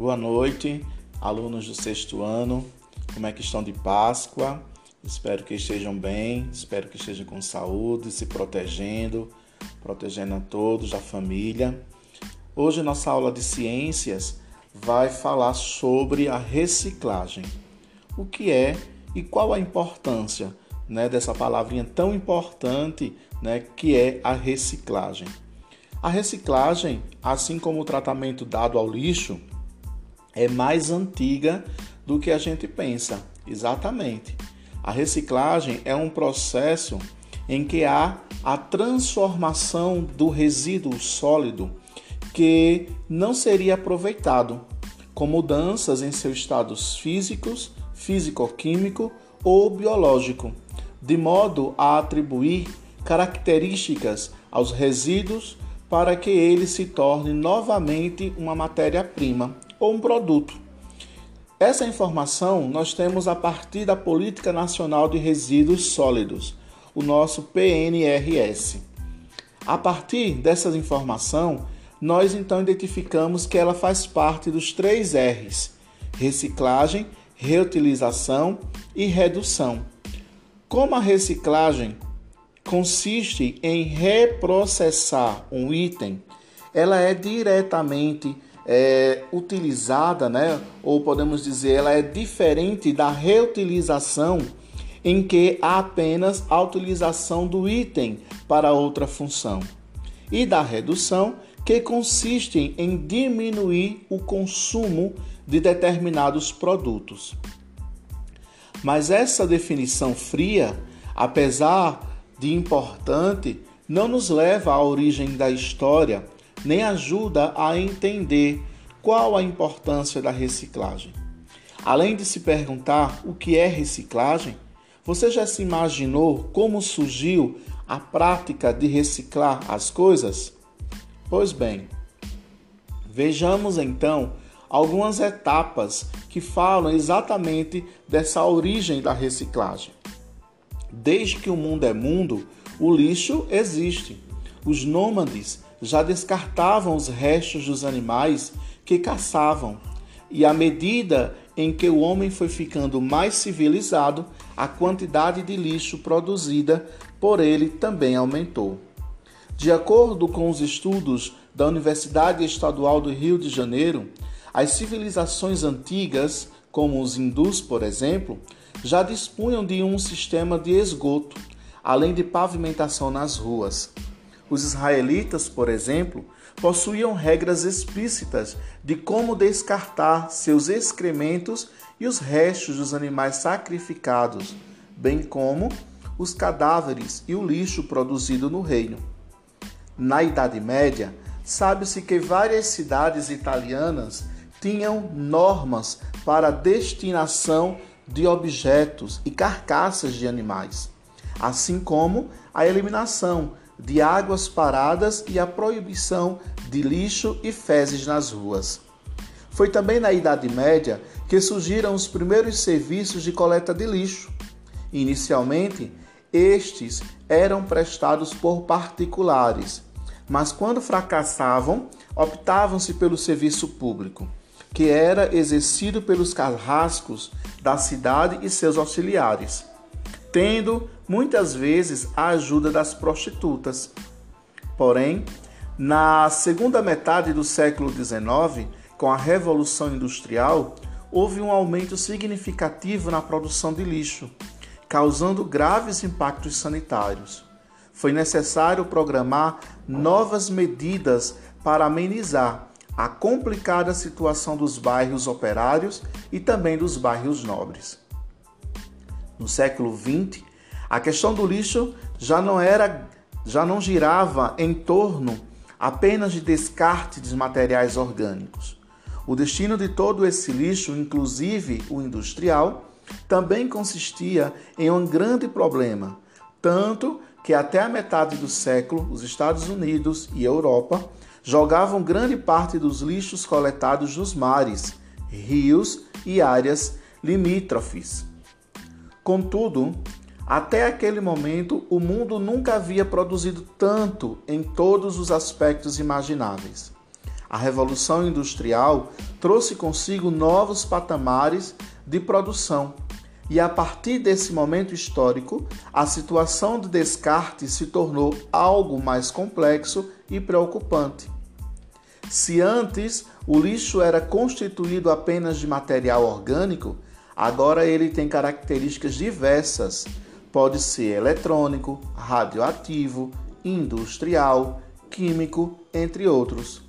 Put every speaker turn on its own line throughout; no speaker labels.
Boa noite, alunos do sexto ano. Como é que estão de Páscoa? Espero que estejam bem, espero que estejam com saúde, se protegendo, protegendo a todos, a família. Hoje nossa aula de ciências vai falar sobre a reciclagem. O que é e qual a importância né, dessa palavrinha tão importante né, que é a reciclagem. A reciclagem, assim como o tratamento dado ao lixo, é mais antiga do que a gente pensa. Exatamente. A reciclagem é um processo em que há a transformação do resíduo sólido que não seria aproveitado, com mudanças em seus estados físicos, físico-químico ou biológico, de modo a atribuir características aos resíduos para que ele se torne novamente uma matéria-prima ou um produto. Essa informação nós temos a partir da Política Nacional de Resíduos Sólidos, o nosso PNRS. A partir dessa informação, nós então identificamos que ela faz parte dos três R's: reciclagem, reutilização e redução. Como a reciclagem consiste em reprocessar um item, ela é diretamente é, utilizada, né? ou podemos dizer, ela é diferente da reutilização, em que há apenas a utilização do item para outra função, e da redução, que consiste em diminuir o consumo de determinados produtos. Mas essa definição fria, apesar de importante, não nos leva à origem da história nem ajuda a entender qual a importância da reciclagem. Além de se perguntar o que é reciclagem, você já se imaginou como surgiu a prática de reciclar as coisas? Pois bem, vejamos então algumas etapas que falam exatamente dessa origem da reciclagem. Desde que o mundo é mundo, o lixo existe. Os nômades já descartavam os restos dos animais que caçavam, e à medida em que o homem foi ficando mais civilizado, a quantidade de lixo produzida por ele também aumentou. De acordo com os estudos da Universidade Estadual do Rio de Janeiro, as civilizações antigas, como os hindus, por exemplo, já dispunham de um sistema de esgoto, além de pavimentação nas ruas. Os israelitas, por exemplo, possuíam regras explícitas de como descartar seus excrementos e os restos dos animais sacrificados, bem como os cadáveres e o lixo produzido no reino. Na Idade Média, sabe-se que várias cidades italianas tinham normas para a destinação de objetos e carcaças de animais, assim como a eliminação de águas paradas e a proibição de lixo e fezes nas ruas. Foi também na Idade Média que surgiram os primeiros serviços de coleta de lixo. Inicialmente, estes eram prestados por particulares, mas quando fracassavam, optavam-se pelo serviço público, que era exercido pelos carrascos da cidade e seus auxiliares tendo muitas vezes a ajuda das prostitutas. Porém, na segunda metade do século XIX, com a Revolução Industrial, houve um aumento significativo na produção de lixo, causando graves impactos sanitários. Foi necessário programar novas medidas para amenizar a complicada situação dos bairros operários e também dos bairros nobres no século XX, a questão do lixo já não era, já não girava em torno apenas de descarte de materiais orgânicos. O destino de todo esse lixo, inclusive o industrial, também consistia em um grande problema, tanto que até a metade do século os Estados Unidos e Europa jogavam grande parte dos lixos coletados nos mares, rios e áreas limítrofes. Contudo, até aquele momento, o mundo nunca havia produzido tanto em todos os aspectos imagináveis. A Revolução Industrial trouxe consigo novos patamares de produção. E a partir desse momento histórico, a situação de descarte se tornou algo mais complexo e preocupante. Se antes o lixo era constituído apenas de material orgânico, agora ele tem características diversas. Pode ser eletrônico, radioativo, industrial, químico, entre outros.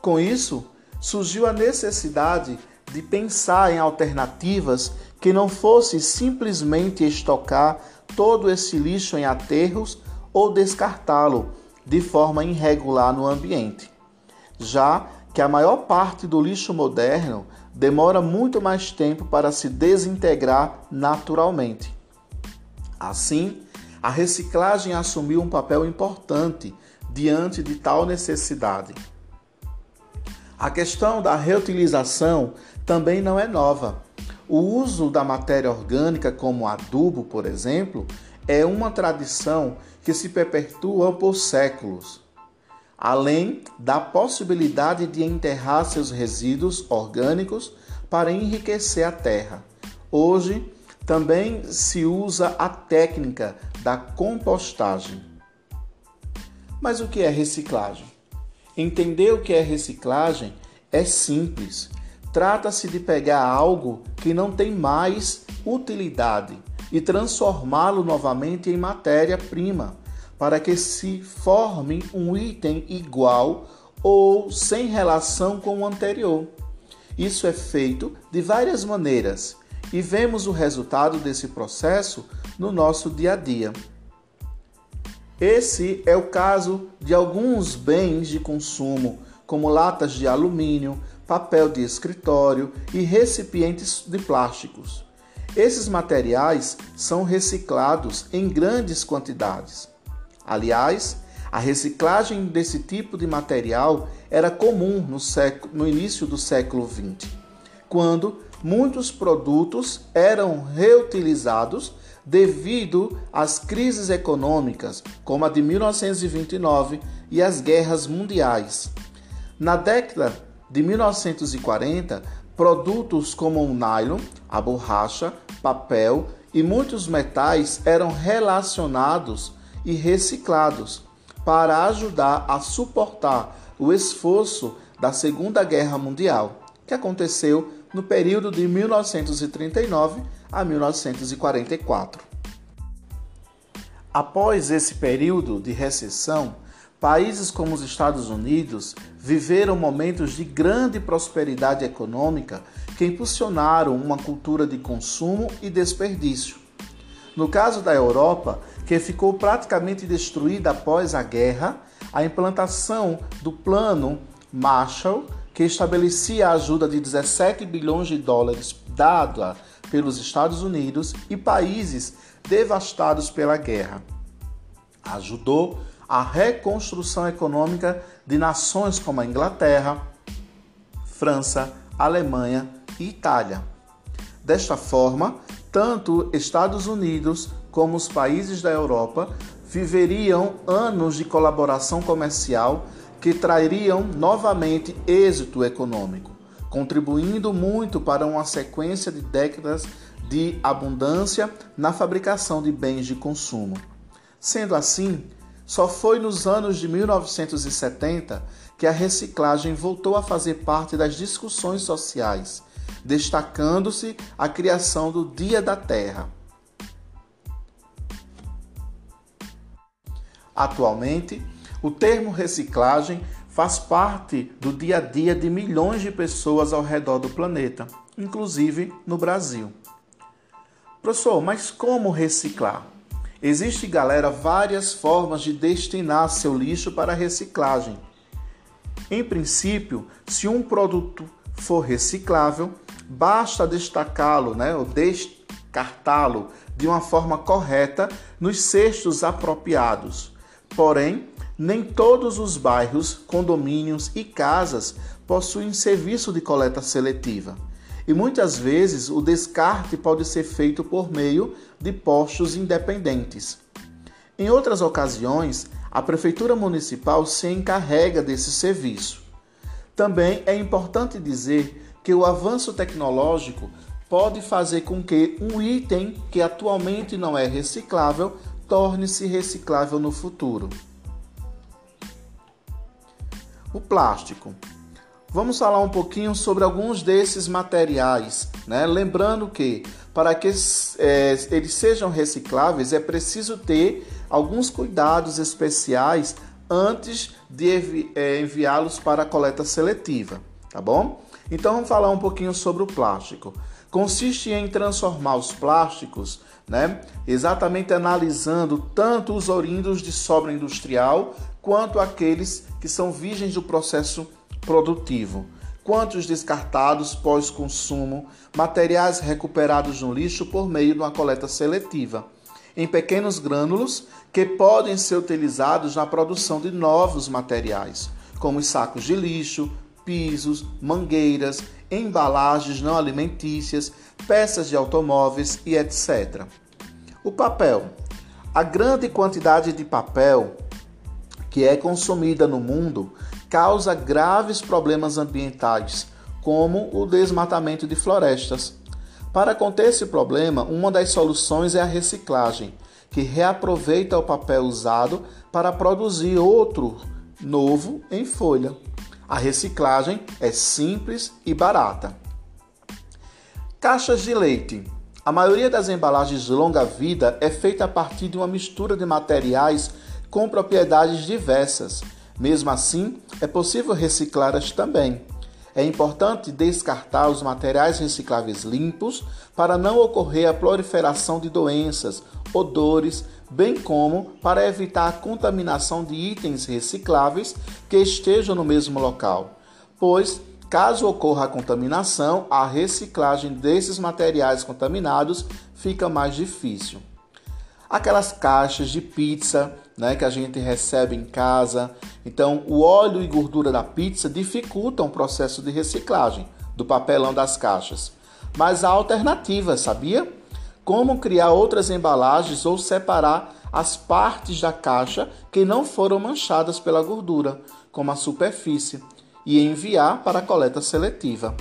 Com isso, surgiu a necessidade de pensar em alternativas que não fosse simplesmente estocar todo esse lixo em aterros ou descartá-lo de forma irregular no ambiente. Já que a maior parte do lixo moderno demora muito mais tempo para se desintegrar naturalmente. Assim, a reciclagem assumiu um papel importante diante de tal necessidade. A questão da reutilização também não é nova. O uso da matéria orgânica como adubo, por exemplo, é uma tradição que se perpetua por séculos, além da possibilidade de enterrar seus resíduos orgânicos para enriquecer a terra. Hoje, também se usa a técnica da compostagem. Mas o que é reciclagem? Entender o que é reciclagem é simples. Trata-se de pegar algo que não tem mais utilidade e transformá-lo novamente em matéria-prima, para que se forme um item igual ou sem relação com o anterior. Isso é feito de várias maneiras e vemos o resultado desse processo no nosso dia a dia. Esse é o caso de alguns bens de consumo, como latas de alumínio, papel de escritório e recipientes de plásticos. Esses materiais são reciclados em grandes quantidades. Aliás, a reciclagem desse tipo de material era comum no, século, no início do século XX, quando muitos produtos eram reutilizados devido às crises econômicas, como a de 1929 e as guerras mundiais. Na década de 1940, produtos como o nylon, a borracha, papel e muitos metais eram relacionados e reciclados para ajudar a suportar o esforço da Segunda Guerra Mundial, que aconteceu no período de 1939 a 1944. Após esse período de recessão, países como os Estados Unidos viveram momentos de grande prosperidade econômica que impulsionaram uma cultura de consumo e desperdício. No caso da Europa, que ficou praticamente destruída após a guerra, a implantação do Plano Marshall, que estabelecia a ajuda de 17 bilhões de dólares dada pelos Estados Unidos e países devastados pela guerra. Ajudou a reconstrução econômica de nações como a Inglaterra, França, Alemanha e Itália. Desta forma, tanto Estados Unidos como os países da Europa viveriam anos de colaboração comercial que trariam novamente êxito econômico contribuindo muito para uma sequência de décadas de abundância na fabricação de bens de consumo. Sendo assim, só foi nos anos de 1970 que a reciclagem voltou a fazer parte das discussões sociais, destacando-se a criação do Dia da Terra. Atualmente, o termo reciclagem faz parte do dia a dia de milhões de pessoas ao redor do planeta, inclusive no Brasil. Professor, mas como reciclar? Existe, galera, várias formas de destinar seu lixo para reciclagem. Em princípio, se um produto for reciclável, basta destacá-lo, né, ou descartá-lo de uma forma correta nos cestos apropriados. Porém, nem todos os bairros, condomínios e casas possuem serviço de coleta seletiva. E muitas vezes o descarte pode ser feito por meio de postos independentes. Em outras ocasiões, a Prefeitura Municipal se encarrega desse serviço. Também é importante dizer que o avanço tecnológico pode fazer com que um item que atualmente não é reciclável torne-se reciclável no futuro. O plástico. Vamos falar um pouquinho sobre alguns desses materiais, né? Lembrando que para que é, eles sejam recicláveis é preciso ter alguns cuidados especiais antes de é, enviá-los para a coleta seletiva, tá bom? Então vamos falar um pouquinho sobre o plástico. Consiste em transformar os plásticos, né, exatamente analisando tanto os oriundos de sobra industrial quanto aqueles que são virgens do processo produtivo, quanto os descartados pós-consumo, materiais recuperados no lixo por meio de uma coleta seletiva, em pequenos grânulos que podem ser utilizados na produção de novos materiais, como os sacos de lixo, pisos, mangueiras, embalagens não alimentícias, peças de automóveis e etc. O papel. A grande quantidade de papel que é consumida no mundo causa graves problemas ambientais, como o desmatamento de florestas. Para conter esse problema, uma das soluções é a reciclagem, que reaproveita o papel usado para produzir outro novo em folha. A reciclagem é simples e barata. Caixas de leite. A maioria das embalagens de longa vida é feita a partir de uma mistura de materiais com propriedades diversas. Mesmo assim, é possível reciclá-las também. É importante descartar os materiais recicláveis limpos para não ocorrer a proliferação de doenças, odores, bem como para evitar a contaminação de itens recicláveis que estejam no mesmo local, pois, caso ocorra a contaminação, a reciclagem desses materiais contaminados fica mais difícil. Aquelas caixas de pizza né, que a gente recebe em casa. Então, o óleo e gordura da pizza dificultam o processo de reciclagem do papelão das caixas. Mas há alternativas, sabia? Como criar outras embalagens ou separar as partes da caixa que não foram manchadas pela gordura, como a superfície, e enviar para a coleta seletiva.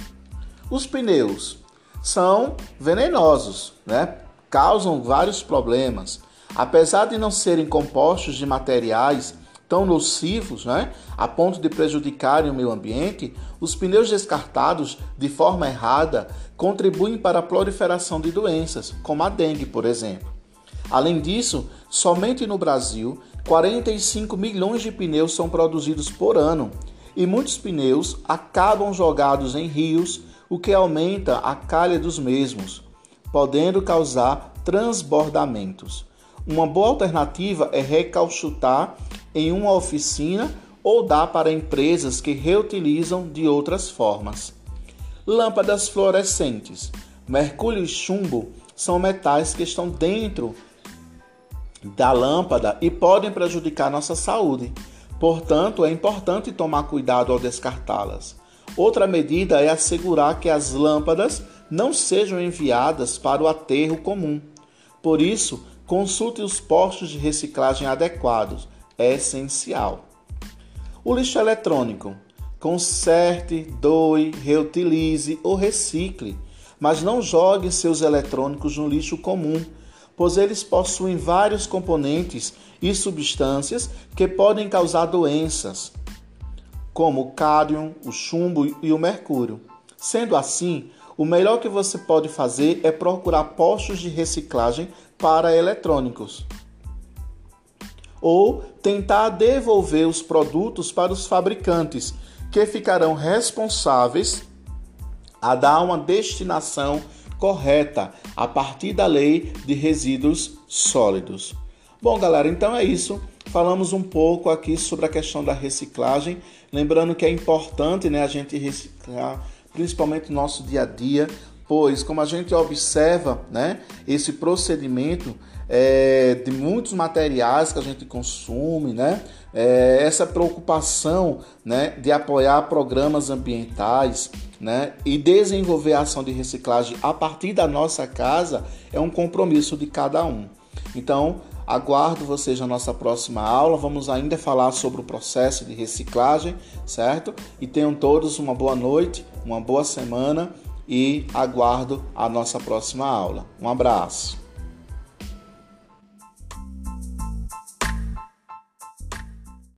Os pneus são venenosos, né? causam vários problemas. Apesar de não serem compostos de materiais tão nocivos, né, a ponto de prejudicarem o meio ambiente, os pneus descartados de forma errada contribuem para a proliferação de doenças, como a dengue, por exemplo. Além disso, somente no Brasil, 45 milhões de pneus são produzidos por ano e muitos pneus acabam jogados em rios, o que aumenta a calha dos mesmos, podendo causar transbordamentos. Uma boa alternativa é recalchutar em uma oficina ou dar para empresas que reutilizam de outras formas. Lâmpadas fluorescentes. Mercúrio e chumbo são metais que estão dentro da lâmpada e podem prejudicar nossa saúde. Portanto, é importante tomar cuidado ao descartá-las. Outra medida é assegurar que as lâmpadas não sejam enviadas para o aterro comum. Por isso, consulte os postos de reciclagem adequados, é essencial. O lixo eletrônico. Conserte, doe, reutilize ou recicle, mas não jogue seus eletrônicos no lixo comum, pois eles possuem vários componentes e substâncias que podem causar doenças, como o cádmio, o chumbo e o mercúrio. Sendo assim, o melhor que você pode fazer é procurar postos de reciclagem para eletrônicos. Ou tentar devolver os produtos para os fabricantes, que ficarão responsáveis a dar uma destinação correta a partir da lei de resíduos sólidos. Bom, galera, então é isso. Falamos um pouco aqui sobre a questão da reciclagem, lembrando que é importante, né, a gente reciclar principalmente no nosso dia a dia, pois como a gente observa, né, esse procedimento é, de muitos materiais que a gente consome, né, é, essa preocupação, né, de apoiar programas ambientais, né, e desenvolver a ação de reciclagem a partir da nossa casa é um compromisso de cada um. Então, Aguardo vocês na nossa próxima aula. Vamos ainda falar sobre o processo de reciclagem, certo? E tenham todos uma boa noite, uma boa semana e aguardo a nossa próxima aula. Um abraço.